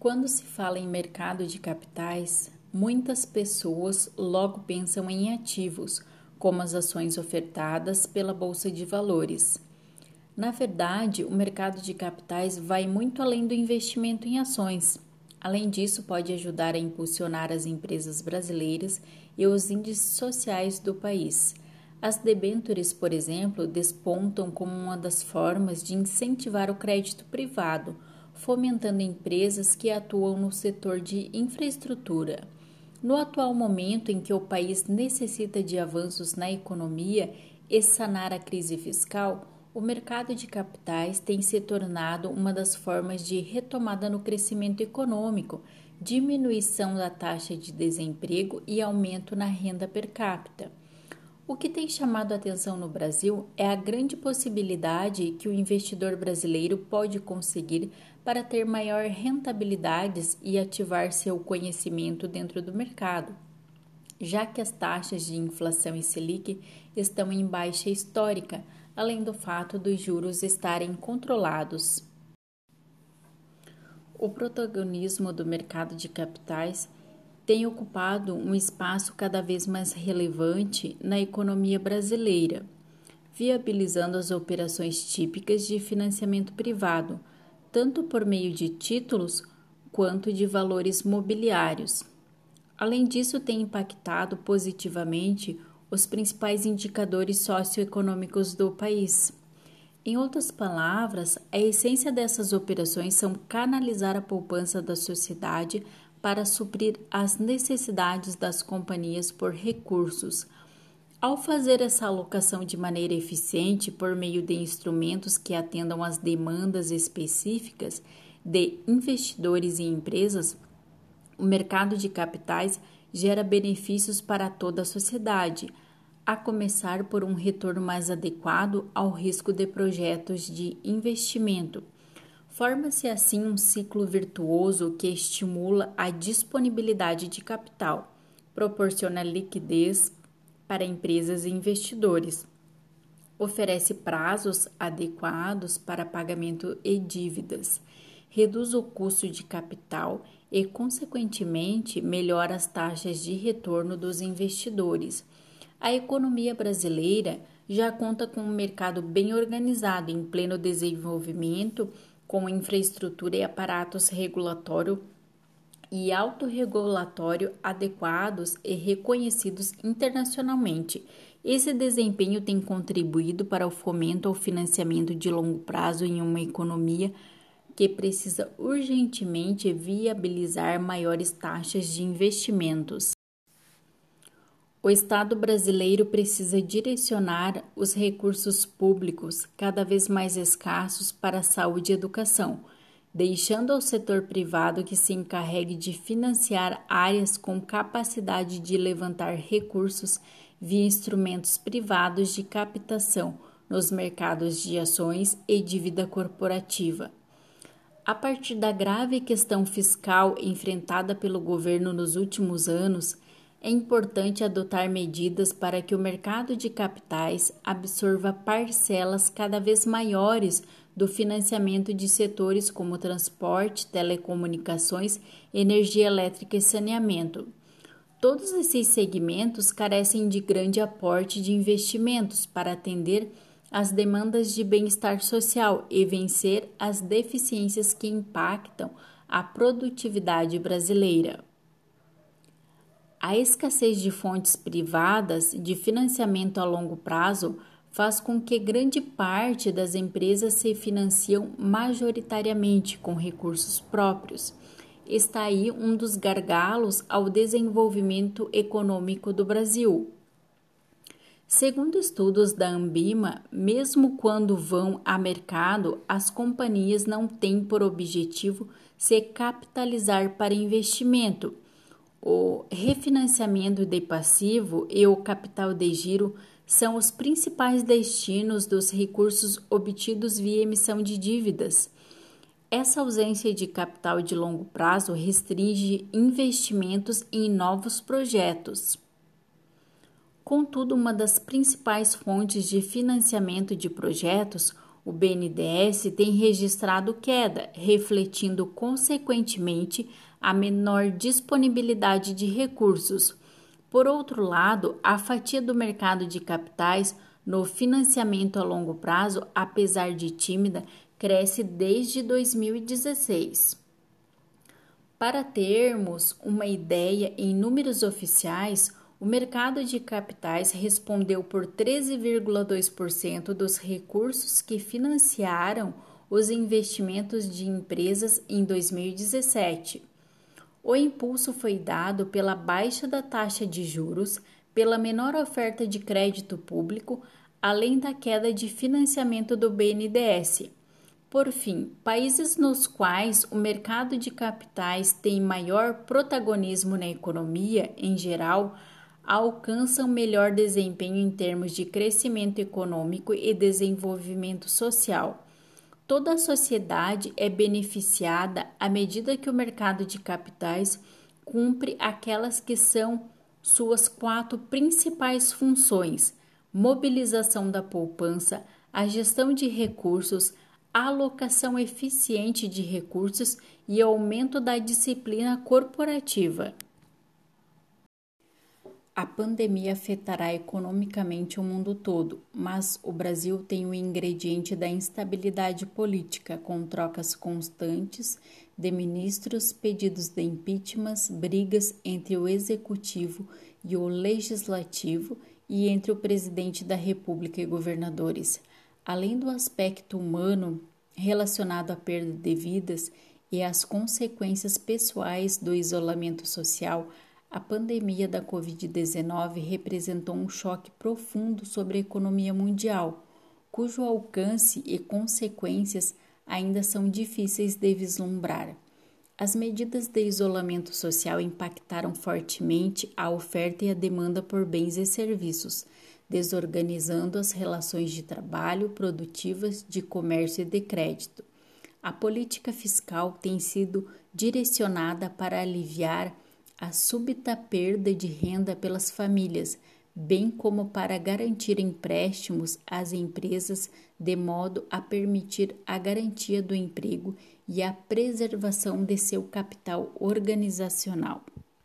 Quando se fala em mercado de capitais, muitas pessoas logo pensam em ativos, como as ações ofertadas pela Bolsa de Valores. Na verdade, o mercado de capitais vai muito além do investimento em ações. Além disso, pode ajudar a impulsionar as empresas brasileiras e os índices sociais do país. As debêntures, por exemplo, despontam como uma das formas de incentivar o crédito privado fomentando empresas que atuam no setor de infraestrutura. No atual momento em que o país necessita de avanços na economia e sanar a crise fiscal, o mercado de capitais tem se tornado uma das formas de retomada no crescimento econômico, diminuição da taxa de desemprego e aumento na renda per capita. O que tem chamado a atenção no Brasil é a grande possibilidade que o investidor brasileiro pode conseguir para ter maior rentabilidades e ativar seu conhecimento dentro do mercado, já que as taxas de inflação e Selic estão em baixa histórica, além do fato dos juros estarem controlados. O protagonismo do mercado de capitais tem ocupado um espaço cada vez mais relevante na economia brasileira, viabilizando as operações típicas de financiamento privado, tanto por meio de títulos quanto de valores mobiliários. Além disso, tem impactado positivamente os principais indicadores socioeconômicos do país. Em outras palavras, a essência dessas operações são canalizar a poupança da sociedade para suprir as necessidades das companhias por recursos. Ao fazer essa alocação de maneira eficiente por meio de instrumentos que atendam às demandas específicas de investidores e empresas, o mercado de capitais gera benefícios para toda a sociedade, a começar por um retorno mais adequado ao risco de projetos de investimento Forma-se assim um ciclo virtuoso que estimula a disponibilidade de capital, proporciona liquidez para empresas e investidores, oferece prazos adequados para pagamento e dívidas, reduz o custo de capital e, consequentemente, melhora as taxas de retorno dos investidores. A economia brasileira já conta com um mercado bem organizado em pleno desenvolvimento com infraestrutura e aparatos regulatório e autorregulatório adequados e reconhecidos internacionalmente. Esse desempenho tem contribuído para o fomento ao financiamento de longo prazo em uma economia que precisa urgentemente viabilizar maiores taxas de investimentos. O Estado brasileiro precisa direcionar os recursos públicos, cada vez mais escassos, para a saúde e educação, deixando ao setor privado que se encarregue de financiar áreas com capacidade de levantar recursos via instrumentos privados de captação nos mercados de ações e dívida corporativa. A partir da grave questão fiscal enfrentada pelo governo nos últimos anos, é importante adotar medidas para que o mercado de capitais absorva parcelas cada vez maiores do financiamento de setores como transporte, telecomunicações, energia elétrica e saneamento. Todos esses segmentos carecem de grande aporte de investimentos para atender às demandas de bem-estar social e vencer as deficiências que impactam a produtividade brasileira. A escassez de fontes privadas de financiamento a longo prazo faz com que grande parte das empresas se financiam majoritariamente com recursos próprios. Está aí um dos gargalos ao desenvolvimento econômico do Brasil. Segundo estudos da Ambima, mesmo quando vão a mercado, as companhias não têm por objetivo se capitalizar para investimento o refinanciamento de passivo e o capital de giro são os principais destinos dos recursos obtidos via emissão de dívidas. Essa ausência de capital de longo prazo restringe investimentos em novos projetos. Contudo, uma das principais fontes de financiamento de projetos, O BNDES tem registrado queda, refletindo consequentemente a menor disponibilidade de recursos. Por outro lado, a fatia do mercado de capitais no financiamento a longo prazo, apesar de tímida, cresce desde 2016. Para termos uma ideia em números oficiais, o mercado de capitais respondeu por 13,2% dos recursos que financiaram os investimentos de empresas em 2017. O impulso foi dado pela baixa da taxa de juros, pela menor oferta de crédito público, além da queda de financiamento do BNDES. Por fim, países nos quais o mercado de capitais tem maior protagonismo na economia em geral alcançam melhor desempenho em termos de crescimento econômico e desenvolvimento social. Toda a sociedade é beneficiada à medida que o mercado de capitais cumpre aquelas que são suas quatro principais funções: mobilização da poupança, a gestão de recursos, alocação eficiente de recursos e aumento da disciplina corporativa. A pandemia afetará economicamente o mundo todo, mas o Brasil tem o ingrediente da instabilidade política, com trocas constantes de ministros, pedidos de impeachment, brigas entre o executivo e o legislativo e entre o presidente da República e governadores. Além do aspecto humano relacionado à perda de vidas e às consequências pessoais do isolamento social, a pandemia da Covid-19 representou um choque profundo sobre a economia mundial, cujo alcance e consequências ainda são difíceis de vislumbrar. As medidas de isolamento social impactaram fortemente a oferta e a demanda por bens e serviços, desorganizando as relações de trabalho, produtivas, de comércio e de crédito. A política fiscal tem sido direcionada para aliviar a súbita perda de renda pelas famílias, bem como para garantir empréstimos às empresas de modo a permitir a garantia do emprego e a preservação de seu capital organizacional.